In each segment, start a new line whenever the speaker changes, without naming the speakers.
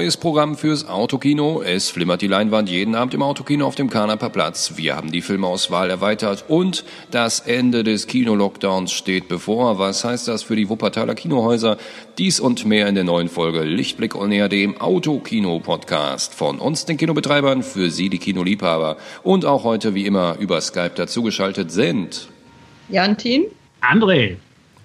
neues Programm fürs Autokino. Es flimmert die Leinwand jeden Abend im Autokino auf dem Kanaper Platz. Wir haben die Filmauswahl erweitert und das Ende des Kino-Lockdowns steht bevor. Was heißt das für die Wuppertaler Kinohäuser? Dies und mehr in der neuen Folge Lichtblick on Air, dem Autokino-Podcast. Von uns, den Kinobetreibern, für Sie, die Kinoliebhaber. Und auch heute, wie immer, über Skype dazugeschaltet sind.
Jantin.
André.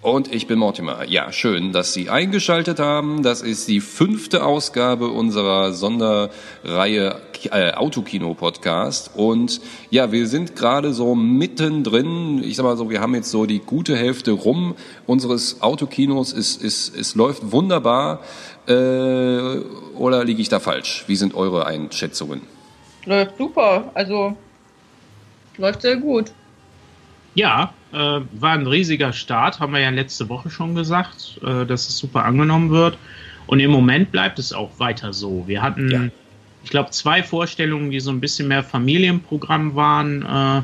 Und ich bin Mortimer. Ja, schön, dass Sie eingeschaltet haben. Das ist die fünfte Ausgabe unserer Sonderreihe äh, Autokino-Podcast. Und ja, wir sind gerade so mittendrin. Ich sag mal so, wir haben jetzt so die gute Hälfte rum unseres Autokinos. Es, es, es läuft wunderbar. Äh, oder liege ich da falsch? Wie sind eure Einschätzungen?
Läuft super. Also läuft sehr gut.
Ja, äh, war ein riesiger Start, haben wir ja letzte Woche schon gesagt, äh, dass es super angenommen wird. Und im Moment bleibt es auch weiter so. Wir hatten, ja. ich glaube, zwei Vorstellungen, die so ein bisschen mehr Familienprogramm waren. Äh,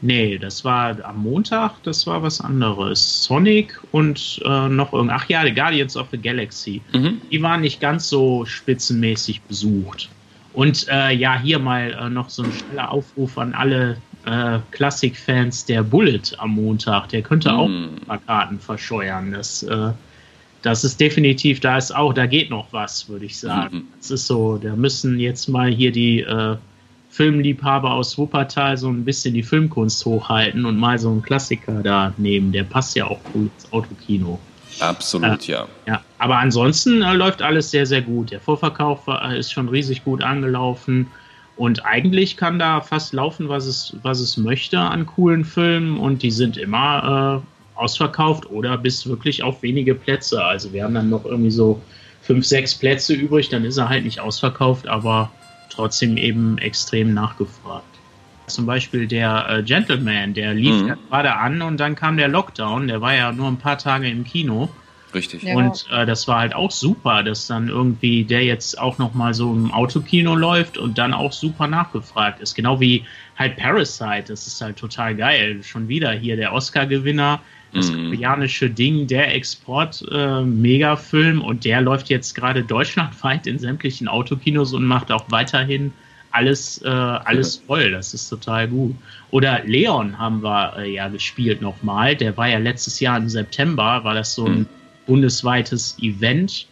nee, das war am Montag, das war was anderes. Sonic und äh, noch irgend, ach ja, The Guardians of the Galaxy. Mhm. Die waren nicht ganz so spitzenmäßig besucht. Und äh, ja, hier mal äh, noch so ein schneller Aufruf an alle äh, Klassik-Fans der Bullet am Montag. Der könnte auch mm. ein paar Karten verscheuern. Das, äh, das ist definitiv, da ist auch, da geht noch was, würde ich sagen. Es ist so, da müssen jetzt mal hier die äh, Filmliebhaber aus Wuppertal so ein bisschen die Filmkunst hochhalten und mal so einen Klassiker da nehmen. Der passt ja auch gut ins Autokino.
Absolut,
ja. ja. Aber ansonsten äh, läuft alles sehr, sehr gut. Der Vorverkauf war, ist schon riesig gut angelaufen. Und eigentlich kann da fast laufen, was es, was es möchte an coolen Filmen und die sind immer äh, ausverkauft oder bis wirklich auf wenige Plätze. Also wir haben dann noch irgendwie so fünf, sechs Plätze übrig, dann ist er halt nicht ausverkauft, aber trotzdem eben extrem nachgefragt. Zum Beispiel der äh, Gentleman, der lief mhm. gerade an und dann kam der Lockdown, der war ja nur ein paar Tage im Kino.
Richtig.
Ja. Und äh, das war halt auch super, dass dann irgendwie der jetzt auch nochmal so im Autokino läuft und dann auch super nachgefragt ist. Genau wie halt Parasite, das ist halt total geil. Schon wieder hier der Oscar-Gewinner, das mhm. koreanische Ding, der Export-Megafilm äh, und der läuft jetzt gerade deutschlandweit in sämtlichen Autokinos und macht auch weiterhin alles, äh, alles voll. Das ist total gut. Oder Leon haben wir äh, ja gespielt nochmal. Der war ja letztes Jahr im September, war das so ein mhm bundesweites Event,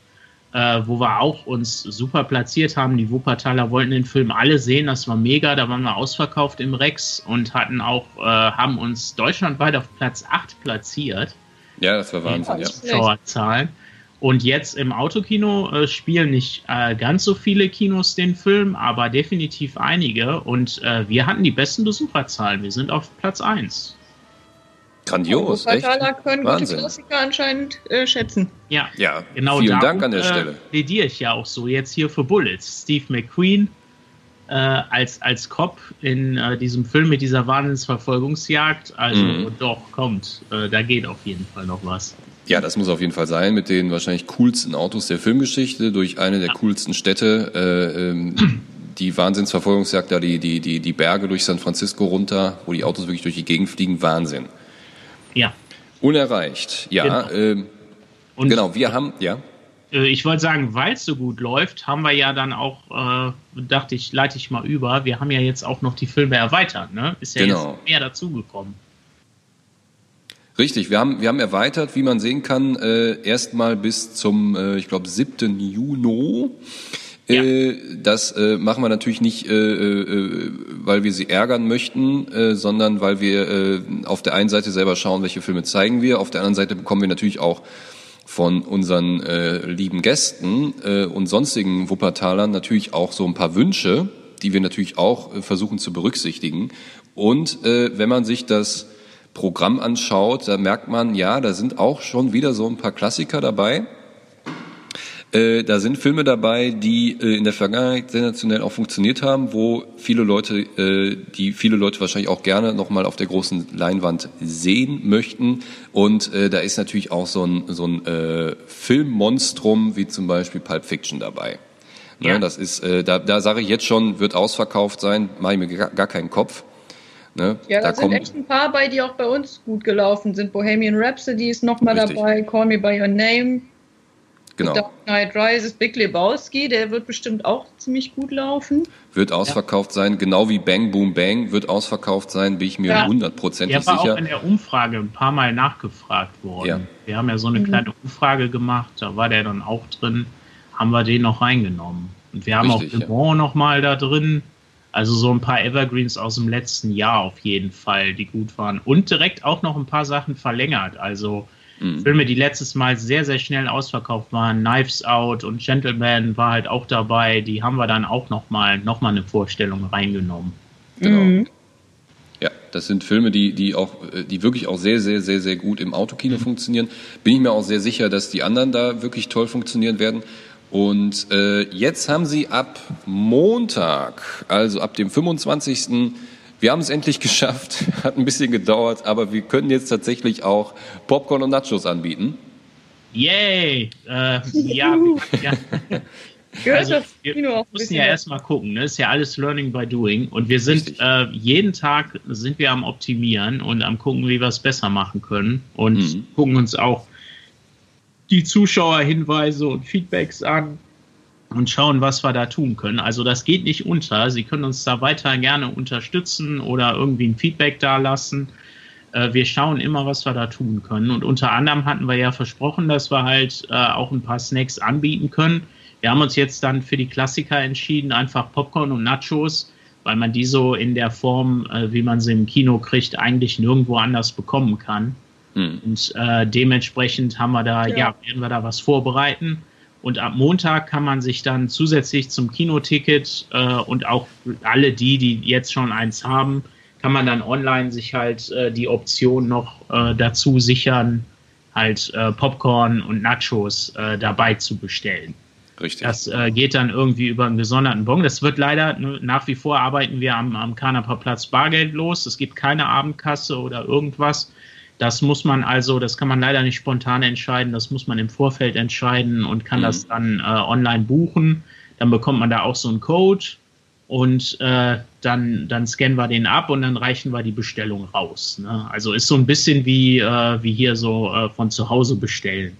äh, wo wir auch uns super platziert haben. Die Wuppertaler wollten den Film alle sehen, das war mega. Da waren wir ausverkauft im Rex und hatten auch, äh, haben uns deutschlandweit auf Platz 8 platziert.
Ja, das war Wahnsinn, ja.
Zuschauerzahlen. Und jetzt im Autokino äh, spielen nicht äh, ganz so viele Kinos den Film, aber definitiv einige. Und äh, wir hatten die besten Besucherzahlen. Wir sind auf Platz 1.
Grandios,
echt? können Wahnsinn. gute Klassiker anscheinend äh, schätzen.
Ja,
ja genau. Vielen darum, Dank an der äh, Stelle.
plädiere ich ja auch so jetzt hier für Bullets. Steve McQueen äh, als, als Cop in äh, diesem Film mit dieser Wahnsinnsverfolgungsjagd. Also mhm. doch, kommt, äh, da geht auf jeden Fall noch was.
Ja, das muss auf jeden Fall sein mit den wahrscheinlich coolsten Autos der Filmgeschichte durch eine der ja. coolsten Städte. Äh, ähm, die Wahnsinnsverfolgungsjagd da, die, die, die, die Berge durch San Francisco runter, wo die Autos wirklich durch die Gegend fliegen, Wahnsinn.
Ja.
Unerreicht, ja. Genau, ähm, genau wir haben, ja.
Äh, ich wollte sagen, weil es so gut läuft, haben wir ja dann auch, äh, dachte ich, leite ich mal über, wir haben ja jetzt auch noch die Filme erweitert, ne? Ist ja genau. jetzt mehr dazugekommen.
Richtig, wir haben, wir haben erweitert, wie man sehen kann, äh, erstmal bis zum, äh, ich glaube, 7. Juni. Ja. Äh, das äh, machen wir natürlich nicht, äh, äh, weil wir sie ärgern möchten, äh, sondern weil wir äh, auf der einen Seite selber schauen, welche Filme zeigen wir, auf der anderen Seite bekommen wir natürlich auch von unseren äh, lieben Gästen äh, und sonstigen Wuppertalern natürlich auch so ein paar Wünsche, die wir natürlich auch äh, versuchen zu berücksichtigen. Und äh, wenn man sich das Programm anschaut, da merkt man, ja, da sind auch schon wieder so ein paar Klassiker dabei äh, da sind Filme dabei, die äh, in der Vergangenheit sensationell auch funktioniert haben, wo viele Leute, äh, die viele Leute wahrscheinlich auch gerne nochmal auf der großen Leinwand sehen möchten. Und äh, da ist natürlich auch so ein, so ein äh, Filmmonstrum wie zum Beispiel Pulp Fiction dabei. Ne, ja. Das ist, da, da sage ich jetzt schon, wird ausverkauft sein, mache ich mir gar, gar keinen Kopf.
Ne? Ja, da, da sind echt ein paar bei, die auch bei uns gut gelaufen sind. Bohemian Rhapsody ist nochmal dabei, Call Me By Your Name,
Genau.
Dark Knight Rises, Big Lebowski, der wird bestimmt auch ziemlich gut laufen.
Wird ausverkauft sein, genau wie Bang Boom Bang wird ausverkauft sein, bin ich mir
Ja.
hundertprozentig
Der war
sicher.
auch in der Umfrage ein paar Mal nachgefragt worden.
Ja.
Wir haben ja so eine kleine Umfrage gemacht, da war der dann auch drin, haben wir den noch reingenommen. Und wir haben
Richtig,
auch
ja.
Le Mans noch mal da drin. Also so ein paar Evergreens aus dem letzten Jahr auf jeden Fall, die gut waren. Und direkt auch noch ein paar Sachen verlängert. Also
Mhm.
Filme, die letztes Mal sehr, sehr schnell ausverkauft waren. Knives Out und Gentleman war halt auch dabei. Die haben wir dann auch noch mal, noch mal eine Vorstellung reingenommen.
Genau.
Mhm.
Ja, das sind Filme, die, die auch, äh, die wirklich auch sehr, sehr, sehr, sehr gut im Autokino funktionieren. Bin ich mir auch sehr sicher, dass die anderen da wirklich toll funktionieren werden. Und äh, jetzt haben sie ab Montag, also ab dem 25. Wir haben es endlich geschafft, hat ein bisschen gedauert, aber wir können jetzt tatsächlich auch Popcorn und Nachos anbieten.
Yay! Äh, ja, ja,
Gehört
Also, wir müssen ja erstmal gucken, ne? Ist ja alles Learning by Doing. Und wir sind äh, jeden Tag sind wir am Optimieren und am gucken, wie wir es besser machen können. Und
Mhm.
gucken uns auch die Zuschauerhinweise und Feedbacks an und schauen, was wir da tun können. Also das geht nicht unter. Sie können uns da weiter gerne unterstützen oder irgendwie ein Feedback da lassen. Äh, wir schauen immer, was wir da tun können. Und unter anderem hatten wir ja versprochen, dass wir halt äh, auch ein paar Snacks anbieten können. Wir haben uns jetzt dann für die Klassiker entschieden, einfach Popcorn und Nachos, weil man die so in der Form, äh, wie man sie im Kino kriegt, eigentlich nirgendwo anders bekommen kann.
Hm.
Und äh, dementsprechend haben wir da, ja.
Ja.
werden wir da was vorbereiten. Und ab Montag kann man sich dann zusätzlich zum Kinoticket äh, und auch alle die, die jetzt schon eins haben, kann man dann online sich halt äh, die Option noch äh, dazu sichern, halt äh, Popcorn und Nachos äh, dabei zu bestellen.
Richtig.
Das äh, geht dann irgendwie über einen gesonderten Bon. Das wird leider, nach wie vor arbeiten wir am, am Kanaper Platz bargeldlos. Es gibt keine Abendkasse oder irgendwas. Das muss man also, das kann man leider nicht spontan entscheiden. Das muss man im Vorfeld entscheiden und kann
Mhm.
das dann äh, online buchen. Dann bekommt man da auch so einen Code und äh, dann, dann scannen wir den ab und dann reichen wir die Bestellung raus. Ne? Also ist so ein bisschen wie, äh, wie hier so äh, von zu Hause bestellen.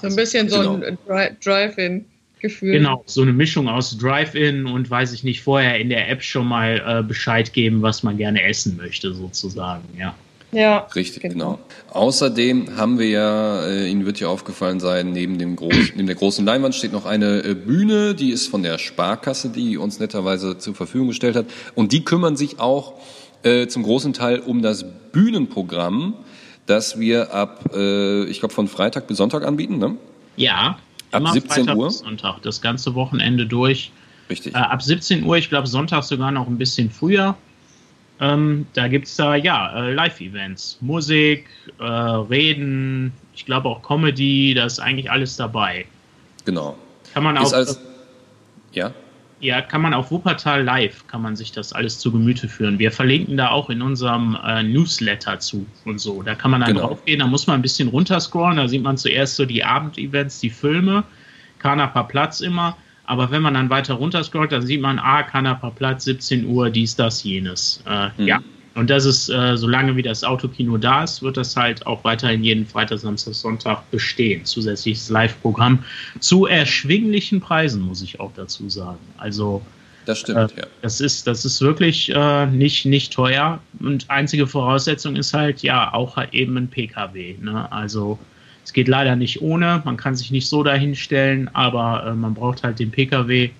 So ein bisschen so
Genau.
ein Dri- Drive-In-Gefühl.
Genau, so eine Mischung aus Drive-In und weiß ich nicht, vorher in der App schon mal äh, Bescheid geben, was man gerne essen möchte, sozusagen, ja.
Ja,
Richtig, genau.
Genau.
Außerdem haben wir ja, äh, Ihnen wird ja aufgefallen sein, neben dem großen, neben der großen Leinwand steht noch eine äh, Bühne, die ist von der Sparkasse, die uns netterweise zur Verfügung gestellt hat. Und die kümmern sich auch äh, zum großen Teil um das Bühnenprogramm, das wir ab, äh, ich glaube, von Freitag bis Sonntag anbieten, ne?
Ja,
Ab
immer
17
Freitag
Uhr?
bis Sonntag, das ganze Wochenende durch.
Richtig.
Äh, ab 17 Uhr, ich glaube Sonntag sogar noch ein bisschen früher. Ähm, da gibt es da ja äh, Live-Events, Musik, äh, Reden, ich glaube auch Comedy, da ist eigentlich alles dabei.
Genau.
Kann man auch,
alles, ja?
ja, kann man auf Wuppertal Live, kann man sich das alles zu Gemüte führen. Wir verlinken da auch in unserem äh, Newsletter zu und so. Da kann man dann
Genau.
draufgehen, da muss man ein bisschen runterscrollen, da sieht man zuerst so die Abendevents, die Filme, Kanaper Platz immer. Aber wenn man dann weiter runterscrollt, dann sieht man, ah, Kanaper Platz, 17 Uhr, dies, das, jenes. Äh,
Mhm.
Ja. Und das ist, äh, solange wie das Autokino da ist, wird das halt auch weiterhin jeden Freitag, Samstag, Sonntag bestehen. Zusätzliches Live-Programm zu erschwinglichen Preisen, muss ich auch dazu sagen. Also,
Das stimmt, ja.
das ist, das ist wirklich äh, nicht, nicht teuer. Und einzige Voraussetzung ist halt, ja, auch eben ein PKW. Ne? Also es geht leider nicht ohne. Man kann sich nicht so dahinstellen, aber äh, man braucht halt den PKW.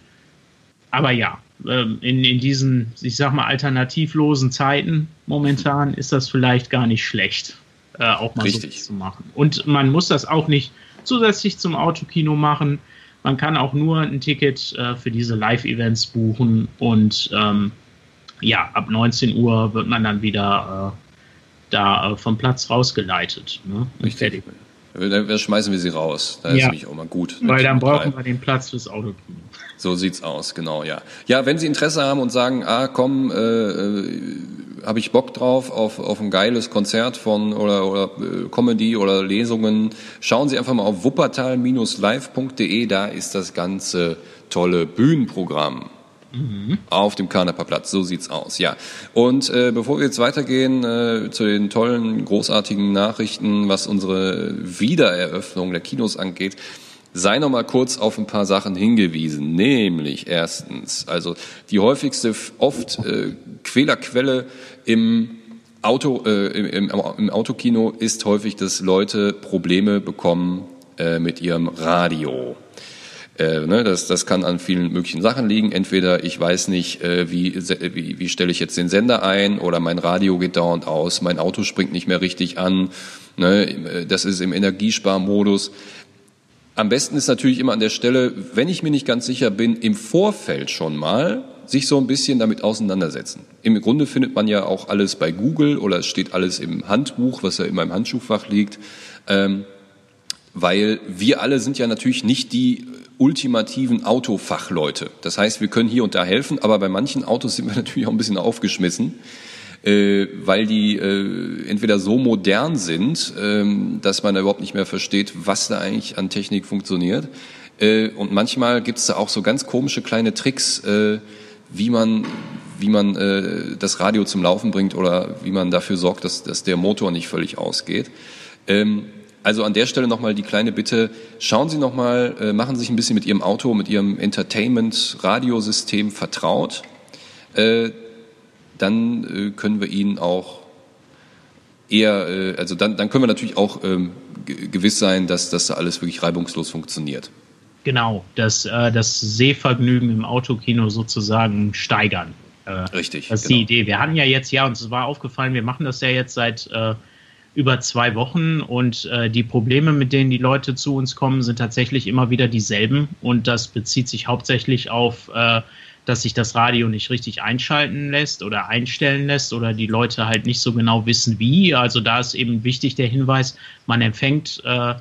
Aber ja, ähm, in, in diesen, ich sag mal, alternativlosen Zeiten momentan ist das vielleicht gar nicht schlecht, äh, auch mal
Richtig.
so zu machen. Und man muss das auch nicht zusätzlich zum Autokino machen. Man kann auch nur ein Ticket äh, für diese Live-Events buchen und ähm, ja, ab 19 Uhr wird man dann wieder äh, da äh, vom Platz rausgeleitet. Ne?
Richtig.
fertig.
Da, da schmeißen wir sie raus. Da ist
Ja.
nämlich auch mal gut.
Weil dann brauchen wir den Platz fürs Autokino.
So sieht's aus, genau, ja. Ja, wenn Sie Interesse haben und sagen, ah, komm, äh, äh, habe ich Bock drauf auf, auf ein geiles Konzert von oder, oder äh, Comedy oder Lesungen, schauen Sie einfach mal auf wuppertal-live.de, da ist das ganze tolle Bühnenprogramm. Auf dem Karneperplatz, so sieht's aus, ja. Und äh, bevor wir jetzt weitergehen äh, zu den tollen, großartigen Nachrichten, was unsere Wiedereröffnung der Kinos angeht, sei noch mal kurz auf ein paar Sachen hingewiesen. Nämlich erstens, also die häufigste, oft äh, Quälerquelle im Auto, äh, im, im, Autokino ist häufig, dass Leute Probleme bekommen äh, mit ihrem Radio. Äh, ne, das, das kann an vielen möglichen Sachen liegen. Entweder ich weiß nicht, äh, wie, wie, wie stelle ich jetzt den Sender ein oder mein Radio geht dauernd aus, mein Auto springt nicht mehr richtig an. Ne, äh, das ist im Energiesparmodus. Am besten ist natürlich immer an der Stelle, wenn ich mir nicht ganz sicher bin, im Vorfeld schon mal sich so ein bisschen damit auseinandersetzen. Im Grunde findet man ja auch alles bei Google oder es steht alles im Handbuch, was ja in meinem Handschuhfach liegt, ähm, weil wir alle sind ja natürlich nicht die ultimativen Autofachleute. Das heißt, wir können hier und da helfen, aber bei manchen Autos sind wir natürlich auch ein bisschen aufgeschmissen, äh, weil die äh, entweder so modern sind, äh, dass man da überhaupt nicht mehr versteht, was da eigentlich an Technik funktioniert. Äh, und manchmal gibt es da auch so ganz komische kleine Tricks, äh, wie man wie man äh, das Radio zum Laufen bringt oder wie man dafür sorgt, dass, dass der Motor nicht völlig ausgeht. Ähm, also an der Stelle nochmal die kleine Bitte, schauen Sie nochmal, äh, machen Sie sich ein bisschen mit Ihrem Auto, mit Ihrem Entertainment-Radiosystem vertraut. Äh, dann äh, können wir Ihnen auch eher, äh, also dann, dann können wir natürlich auch ähm, gewiss sein, dass das alles wirklich reibungslos funktioniert.
Genau, das, äh, das Sehvergnügen im Autokino sozusagen steigern.
Äh, Richtig.
Das ist genau. die Idee. Wir hatten ja jetzt, ja, uns war aufgefallen, wir machen das ja jetzt seit äh, über zwei Wochen und äh, die Probleme, mit denen die Leute zu uns kommen, sind tatsächlich immer wieder dieselben und das bezieht sich hauptsächlich auf, äh, dass sich das Radio nicht richtig einschalten lässt oder einstellen lässt oder die Leute halt nicht so genau wissen wie. Also da ist eben wichtig der Hinweis, man empfängt äh,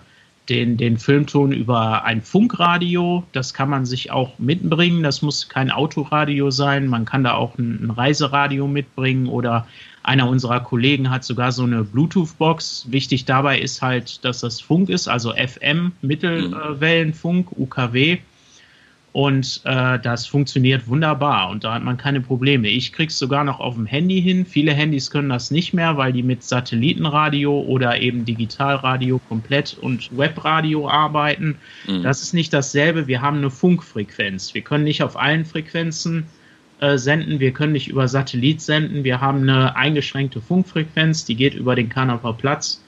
den, den Filmton über ein Funkradio. Das kann man sich auch mitbringen. Das muss kein Autoradio sein. Man kann da auch ein, ein Reiseradio mitbringen oder einer unserer Kollegen hat sogar so eine Bluetooth-Box. Wichtig dabei ist halt, dass das Funk ist, also FM, Mittelwellenfunk, UKW. Und äh, das funktioniert wunderbar und da hat man keine Probleme. Ich krieg's sogar noch auf dem Handy hin. Viele Handys können das nicht mehr, weil die mit Satellitenradio oder eben Digitalradio komplett und Webradio arbeiten. Mhm. Das ist nicht dasselbe. Wir haben eine Funkfrequenz. Wir können nicht auf allen Frequenzen äh, senden. Wir können nicht über Satellit senden. Wir haben eine eingeschränkte Funkfrequenz, die geht über den Kanaper Platz.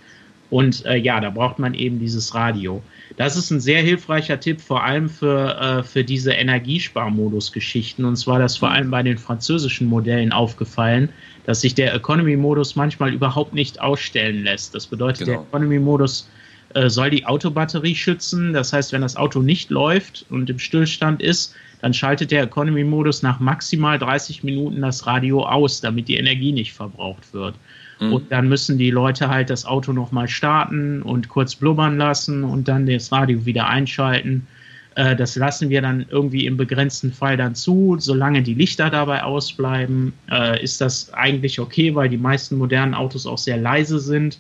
Und äh, ja, da braucht man eben dieses Radio. Das ist ein sehr hilfreicher Tipp, vor allem für, äh, für diese Energiesparmodus-Geschichten. Und zwar das vor allem bei den französischen Modellen aufgefallen, dass sich der Economy-Modus manchmal überhaupt nicht ausstellen lässt. Das bedeutet, genau. der Economy-Modus äh, soll die Autobatterie schützen. Das heißt, wenn das Auto nicht läuft und im Stillstand ist, dann schaltet der Economy-Modus nach maximal 30 Minuten das Radio aus, damit die Energie nicht verbraucht wird. Mhm. Und dann müssen die Leute halt das Auto nochmal starten und kurz blubbern lassen und dann das Radio wieder einschalten. Äh, das lassen wir dann irgendwie im begrenzten Fall dann zu. Solange die Lichter dabei ausbleiben, äh, ist das eigentlich okay, weil die meisten modernen Autos auch sehr leise sind.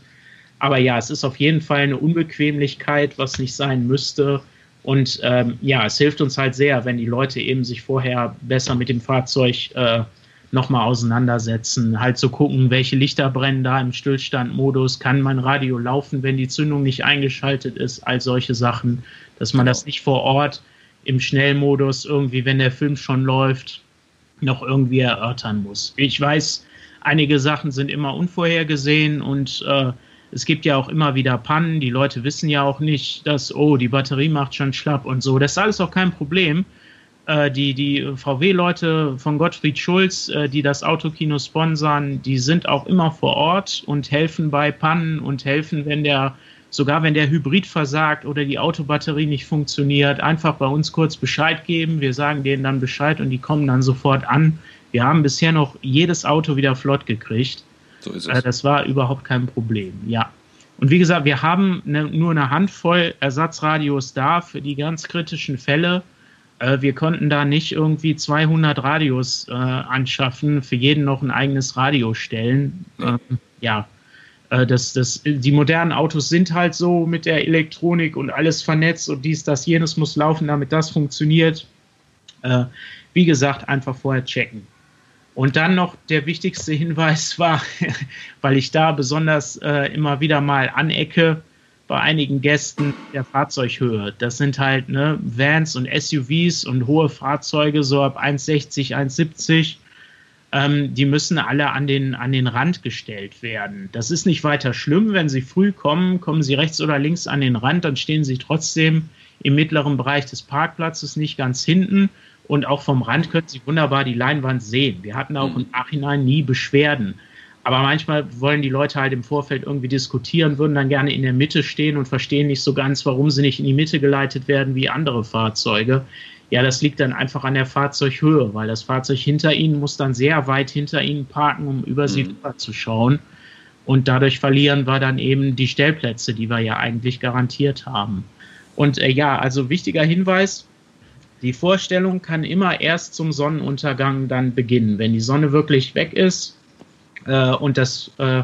Aber ja, es ist auf jeden Fall eine Unbequemlichkeit, was nicht sein müsste. Und ähm, ja, es hilft uns halt sehr, wenn die Leute eben sich vorher besser mit dem Fahrzeug äh, nochmal auseinandersetzen, halt zu so gucken, welche Lichter brennen da im Stillstandmodus, kann mein Radio laufen, wenn die Zündung nicht eingeschaltet ist, all solche Sachen, dass man genau. das nicht vor Ort im Schnellmodus irgendwie, wenn der Film schon läuft, noch irgendwie erörtern muss. Ich weiß, einige Sachen sind immer unvorhergesehen und äh, es gibt ja auch immer wieder Pannen. Die Leute wissen ja auch nicht, dass, oh, die Batterie macht schon schlapp und so. Das ist alles auch kein Problem. Äh, die, die VW-Leute von Gottfried Schulz, äh, die das Autokino sponsern, die sind auch immer vor Ort und helfen bei Pannen und helfen, wenn der, sogar wenn der Hybrid versagt oder die Autobatterie nicht funktioniert, einfach bei uns kurz Bescheid geben. Wir sagen denen dann Bescheid und die kommen dann sofort an. Wir haben bisher noch jedes Auto wieder flott gekriegt. So ist es. Äh, das war überhaupt kein Problem, ja. Und wie gesagt, wir haben ne, nur eine Handvoll Ersatzradios da für die ganz kritischen Fälle. Äh, wir konnten da nicht irgendwie 200 Radios äh, anschaffen, für jeden noch ein eigenes Radio stellen. Ja, ähm, ja. Äh, das, das, die modernen Autos sind halt so mit der Elektronik und alles vernetzt und dies, das, jenes muss laufen, damit das funktioniert. Wie gesagt, einfach vorher checken. Und dann noch der wichtigste Hinweis war, weil ich da besonders äh, immer wieder mal anecke, bei einigen Gästen der Fahrzeughöhe. Das sind halt ne, Vans und SUVs und hohe Fahrzeuge, so ab 1,60, 1,70. Ähm, die müssen alle an den, an den Rand gestellt werden. Das ist nicht weiter schlimm. Wenn sie früh kommen, kommen sie rechts oder links an den Rand, dann stehen sie trotzdem im mittleren Bereich des Parkplatzes, nicht ganz hinten. Und auch vom Rand können sie wunderbar die Leinwand sehen. Wir hatten auch im Nachhinein nie Beschwerden. Aber manchmal wollen die Leute halt im Vorfeld irgendwie diskutieren, würden dann gerne in der Mitte stehen und verstehen nicht so ganz, warum sie nicht in die Mitte geleitet werden wie andere Fahrzeuge. Ja, das liegt dann einfach an der Fahrzeughöhe, weil das Fahrzeug hinter ihnen muss dann sehr weit hinter ihnen parken, um über sie mhm. drüber zu schauen. Und dadurch verlieren wir dann eben die Stellplätze, die wir ja eigentlich garantiert haben. Und äh, ja, also wichtiger Hinweis, die Vorstellung kann immer erst zum Sonnenuntergang dann beginnen. Wenn die Sonne wirklich weg ist, äh, und das äh,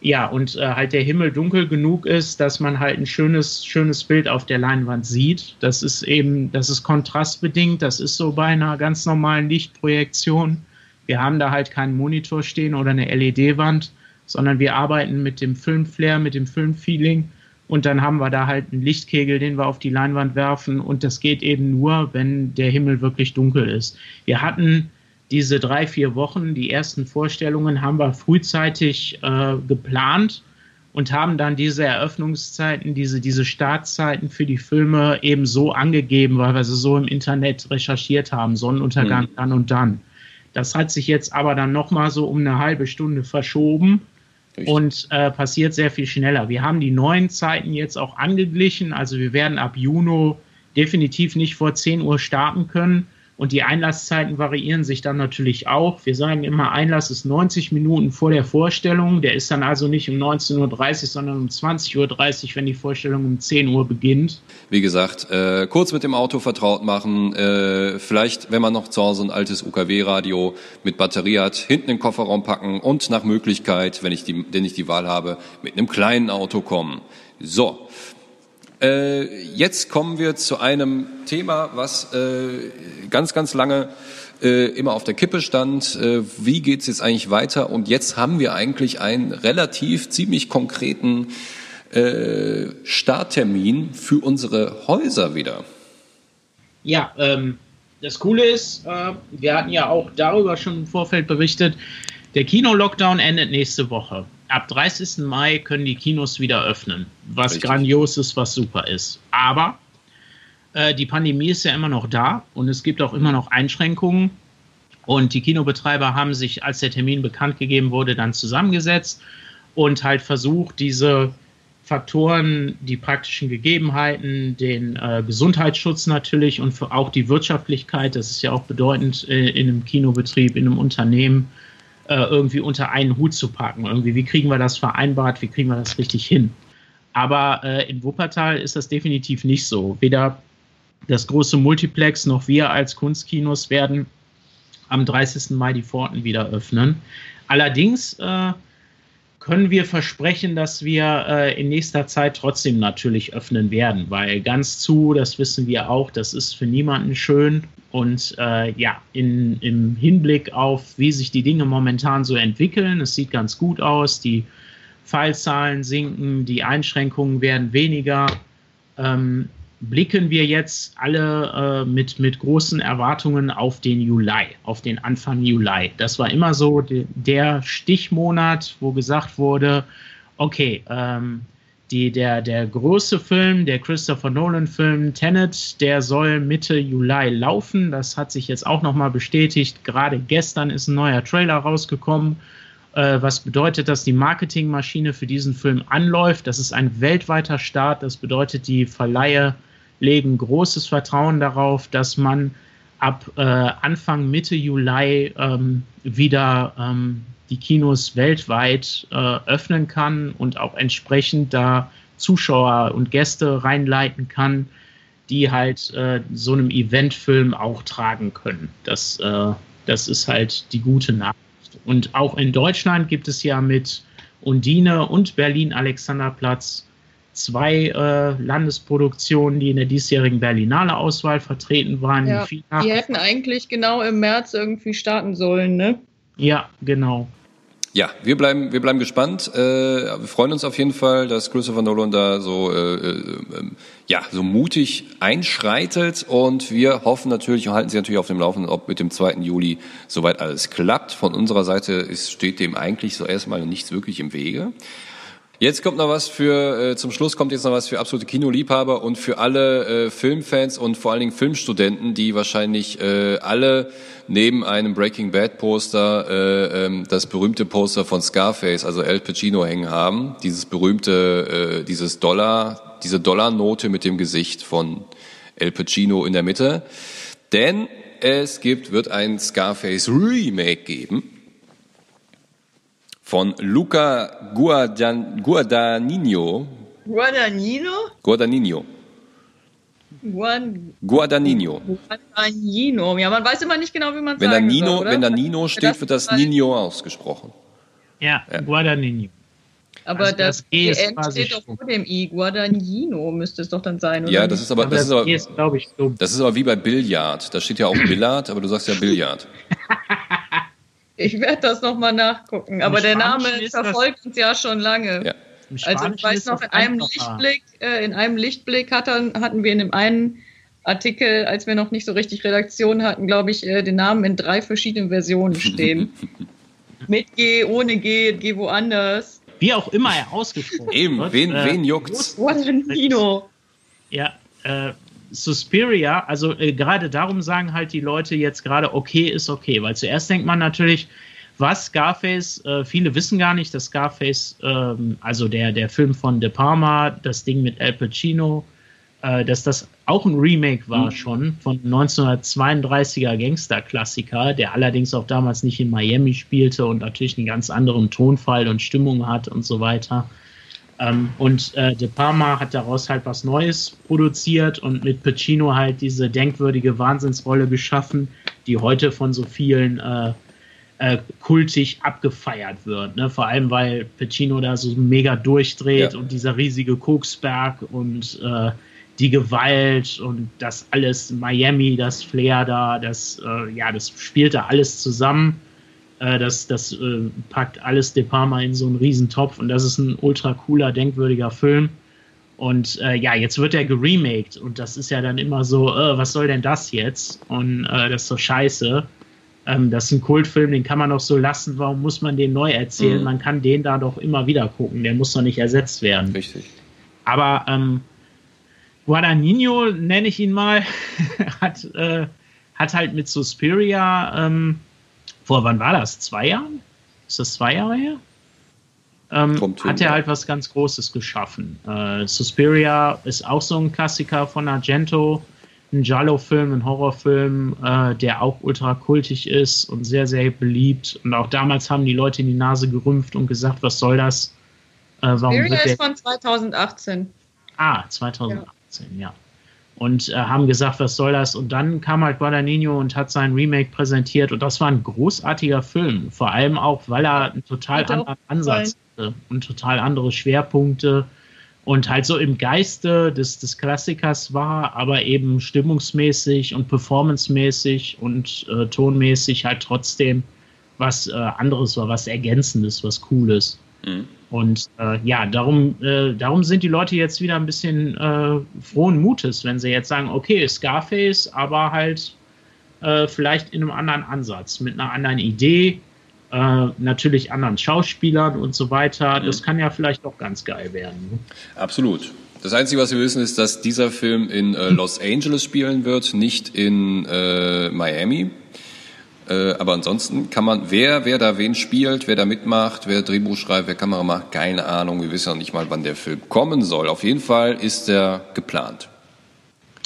ja und äh, halt der Himmel dunkel genug ist, dass man halt ein schönes schönes Bild auf der Leinwand sieht. Das ist eben das ist kontrastbedingt. Das ist so bei einer ganz normalen Lichtprojektion. Wir haben da halt keinen Monitor stehen oder eine LED-Wand, sondern wir arbeiten mit dem Filmflair, mit dem Filmfeeling. Und dann haben wir da halt einen Lichtkegel, den wir auf die Leinwand werfen. Und das geht eben nur, wenn der Himmel wirklich dunkel ist. Wir hatten diese drei, vier Wochen, die ersten Vorstellungen haben wir frühzeitig äh, geplant und haben dann diese Eröffnungszeiten, diese, diese Startzeiten für die Filme eben so angegeben, weil wir sie so im Internet recherchiert haben, Sonnenuntergang mhm. dann und dann. Das hat sich jetzt aber dann nochmal so um eine halbe Stunde verschoben Richtig. und äh, passiert sehr viel schneller. Wir haben die neuen Zeiten jetzt auch angeglichen, also wir werden ab Juni definitiv nicht vor 10 Uhr starten können und die Einlasszeiten variieren sich dann natürlich auch. Wir sagen immer, Einlass ist 90 Minuten vor der Vorstellung. Der ist dann also nicht um 19.30 Uhr, sondern um 20.30 Uhr, wenn die Vorstellung um 10 Uhr beginnt.
Wie gesagt, äh, kurz mit dem Auto vertraut machen. Äh, vielleicht, wenn man noch zu Hause ein altes UKW-Radio mit Batterie hat, hinten in den Kofferraum packen und nach Möglichkeit, wenn ich die, wenn ich die Wahl habe, mit einem kleinen Auto kommen. So. Äh, jetzt kommen wir zu einem Thema, was äh, ganz, ganz lange äh, immer auf der Kippe stand. Äh, wie geht's jetzt eigentlich weiter? Und jetzt haben wir eigentlich einen relativ ziemlich konkreten äh, Starttermin für unsere Häuser wieder.
Ja, ähm, das Coole ist, äh, wir hatten ja auch darüber schon im Vorfeld berichtet, der Kino-Lockdown endet nächste Woche ab 30. Mai können die Kinos wieder öffnen, was Richtig. grandios ist, was super ist. Aber äh, die Pandemie ist ja immer noch da und es gibt auch immer noch Einschränkungen. Und die Kinobetreiber haben sich, als der Termin bekannt gegeben wurde, dann zusammengesetzt und halt versucht, diese Faktoren, die praktischen Gegebenheiten, den äh, Gesundheitsschutz natürlich und auch die Wirtschaftlichkeit, das ist ja auch bedeutend äh, in einem Kinobetrieb, in einem Unternehmen, äh, irgendwie unter einen Hut zu packen. Irgendwie, wie kriegen wir das vereinbart, wie kriegen wir das richtig hin? Aber äh, in Wuppertal ist das definitiv nicht so. Weder das große Multiplex noch wir als Kunstkinos werden am 30. Mai die Pforten wieder öffnen. Allerdings äh, können wir versprechen, dass wir äh, in nächster Zeit trotzdem natürlich öffnen werden, weil ganz zu, das wissen wir auch, das ist für niemanden schön. Und äh, ja, in, im Hinblick auf, wie sich die Dinge momentan so entwickeln, es sieht ganz gut aus, die Fallzahlen sinken, die Einschränkungen werden weniger. Ähm, blicken wir jetzt alle äh, mit, mit großen Erwartungen auf den Juli, auf den Anfang Juli. Das war immer so de, der Stichmonat, wo gesagt wurde, okay, ähm, die, der, der große Film, der Christopher Nolan-Film Tenet, der soll Mitte Juli laufen. Das hat sich jetzt auch nochmal bestätigt. Gerade gestern ist ein neuer Trailer rausgekommen, äh, was bedeutet, dass die Marketingmaschine für diesen Film anläuft. Das ist ein weltweiter Start. Das bedeutet, die Verleihe legen großes Vertrauen darauf, dass man ab äh, Anfang, Mitte Juli ähm, wieder ähm, die Kinos weltweit äh, öffnen kann und auch entsprechend da Zuschauer und Gäste reinleiten kann, die halt äh, so einem Eventfilm auch tragen können. Das, äh, das ist halt die gute Nachricht. Und auch in Deutschland gibt es ja mit Undine und Berlin Alexanderplatz zwei äh, Landesproduktionen, die in der diesjährigen Berlinale Auswahl vertreten waren.
Ja, die, die hätten eigentlich genau im März irgendwie starten sollen, ne?
Ja, genau.
Ja, wir bleiben, wir bleiben gespannt. Äh, wir freuen uns auf jeden Fall, dass Christopher Nolan da so, äh, äh, ja, so mutig einschreitet und wir hoffen natürlich und halten Sie natürlich auf dem Laufenden, ob mit dem 2. Juli soweit alles klappt. Von unserer Seite ist, steht dem eigentlich so erstmal nichts wirklich im Wege. Jetzt kommt noch was für, äh, zum Schluss kommt jetzt noch was für absolute Kinoliebhaber und für alle äh, Filmfans und vor allen Dingen Filmstudenten, die wahrscheinlich äh, alle neben einem Breaking Bad Poster äh, ähm, das berühmte Poster von Scarface, also El Pacino hängen haben. Dieses berühmte, äh, dieses Dollar, diese Dollarnote mit dem Gesicht von El Pacino in der Mitte. Denn es gibt, wird ein Scarface Remake geben von Luca Guadan, Guadagnino.
Guadagnino?
Guadagnino.
Guan
Guadagnino.
Guadagnino. Ja, man weiß immer nicht genau, wie man
Wenn da
sagen
Nino,
soll, oder?
wenn da Nino steht, wird das Nino ausgesprochen.
Ja,
Ja.
Guadagnino.
Aber
Also
das,
das G ist
steht doch vor dem I. Guadagnino müsste es doch dann sein, oder?
Ja, das ist aber,
Aber
das
das
ist aber,
ist, glaube ich, so.
das ist aber wie bei Billard. Da steht ja auch Billard, aber du sagst ja Billard.
Ich werde das nochmal nachgucken. Aber der Name verfolgt uns ja schon lange.
Ja.
Also ich weiß noch, in einem. Lichtblick, äh, in einem Lichtblick hatten, hatten wir in dem einen Artikel, als wir noch nicht so richtig Redaktion hatten, glaube ich, äh, den Namen in drei verschiedenen Versionen stehen. Mit G, ohne G, G woanders.
Wie auch immer er ausgesprochen
Eben,
wird.
wen,
äh,
wen juckt's?
Guadagnino.
Ja, äh, Suspiria, also äh, gerade darum sagen halt die Leute jetzt gerade, okay ist okay, weil zuerst denkt man natürlich, was Scarface, äh, viele wissen gar nicht, dass Scarface, ähm, also der, der Film von De Palma, das Ding mit Al Pacino, äh, dass das auch ein Remake war schon von 1932er Gangster-Klassiker, der allerdings auch damals nicht in Miami spielte und natürlich einen ganz anderen Tonfall und Stimmung hat und so weiter. Ähm, und äh, De Palma hat daraus halt was Neues produziert und mit Pacino halt diese denkwürdige Wahnsinnsrolle geschaffen, die heute von so vielen äh, äh, kultig abgefeiert wird. Ne? Vor allem, weil Pacino da so mega durchdreht
Ja.
und dieser riesige Koksberg und äh, die Gewalt und das alles, Miami, das Flair da, das, äh, ja, das spielt da alles zusammen. Äh, das das äh, packt alles De Palma in so einen Riesentopf und das ist ein ultra cooler, denkwürdiger Film. Und äh, ja, jetzt wird er geremaked und das ist ja dann immer so, äh, was soll denn das jetzt? Und äh, das ist so scheiße. Ähm, das ist ein Kultfilm, den kann man doch so lassen. Warum muss man den neu erzählen?
Mhm.
Man kann den da doch immer wieder gucken. Der muss doch nicht ersetzt werden.
Richtig.
Aber ähm, Guadagnino, nenne ich ihn mal, hat, äh, hat halt mit Suspiria, ähm, vor wann war das? Zwei Jahren? Ist das zwei Jahre her? Ähm,
hin,
hat er
ja.
halt was ganz Großes geschaffen. Äh, Suspiria ist auch so ein Klassiker von Argento, ein Giallo-Film, ein Horrorfilm, äh, der auch ultra kultig ist und sehr, sehr beliebt. Und auch damals haben die Leute in die Nase gerümpft und gesagt, was soll das? Äh, warum
Spiria
wird der
ist von 2018.
Ah, 2018, ja. Und äh, haben gesagt, was soll das? Und dann kam halt Guadagnino und hat sein Remake präsentiert. Und das war ein großartiger Film. Vor allem auch, weil er einen total
Hat
anderen Ansatz hatte und total andere Schwerpunkte. Und halt so im Geiste des, des Klassikers war, aber eben stimmungsmäßig und performancemäßig und äh, tonmäßig halt trotzdem was äh, anderes war, was Ergänzendes, was Cooles.
Mhm.
Und äh, ja, darum, äh, darum sind die Leute jetzt wieder ein bisschen äh, frohen Mutes, wenn sie jetzt sagen, okay, Scarface, aber halt äh, vielleicht in einem anderen Ansatz, mit einer anderen Idee, äh, natürlich anderen Schauspielern und so weiter. Das kann ja vielleicht auch ganz geil werden.
Absolut. Das Einzige, was wir wissen, ist, dass dieser Film in äh, Los Angeles spielen wird, nicht in Miami. Äh, aber ansonsten kann man, wer, wer da wen spielt, wer da mitmacht, wer Drehbuch schreibt, wer Kamera macht, keine Ahnung. Wir wissen ja nicht mal, wann der Film kommen soll. Auf jeden Fall ist er geplant.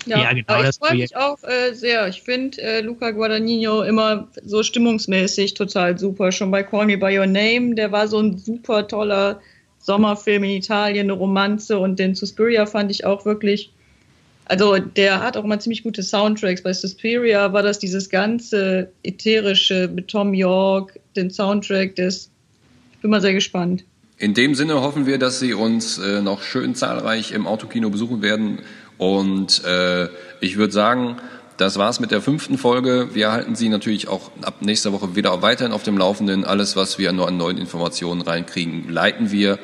Ja,
Ja, genau,
aber ich
das
freue mich auch äh, sehr. Ich finde äh, Luca Guadagnino immer so stimmungsmäßig total super. Schon bei Call Me By Your Name, der war so ein super toller Sommerfilm in Italien, eine Romanze. Und den Suspiria fand ich auch wirklich, also der hat auch immer ziemlich gute Soundtracks. Bei Suspiria war das dieses ganze ätherische mit Tom York, den Soundtrack, das, ich bin mal sehr gespannt.
In dem Sinne hoffen wir, dass Sie uns äh, noch schön zahlreich im Autokino besuchen werden. Und äh, ich würde sagen, das war's mit der fünften Folge. Wir halten Sie natürlich auch ab nächster Woche wieder weiterhin auf dem Laufenden. Alles, was wir nur an neuen Informationen reinkriegen, leiten wir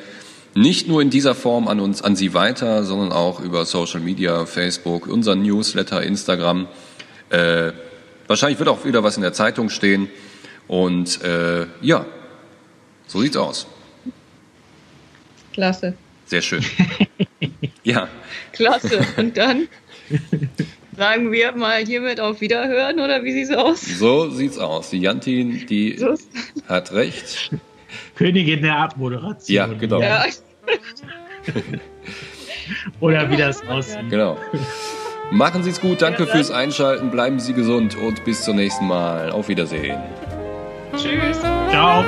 nicht nur in dieser Form an uns, an Sie weiter, sondern auch über Social Media, Facebook, unser Newsletter, Instagram. Äh, wahrscheinlich wird auch wieder was in der Zeitung stehen. Und äh, ja, so sieht's aus.
Klasse.
Sehr schön. ja.
Klasse. Und dann sagen wir mal hiermit auf Wiederhören oder wie sieht's aus?
So sieht's aus. Die Jantin, die so. hat recht.
Königin der Abmoderation.
Ja, genau. Ja.
oder wie das aussieht.
Genau. Machen Sie es gut, danke fürs Einschalten, bleiben Sie gesund und bis zum nächsten Mal. Auf Wiedersehen.
Tschüss.
Ciao.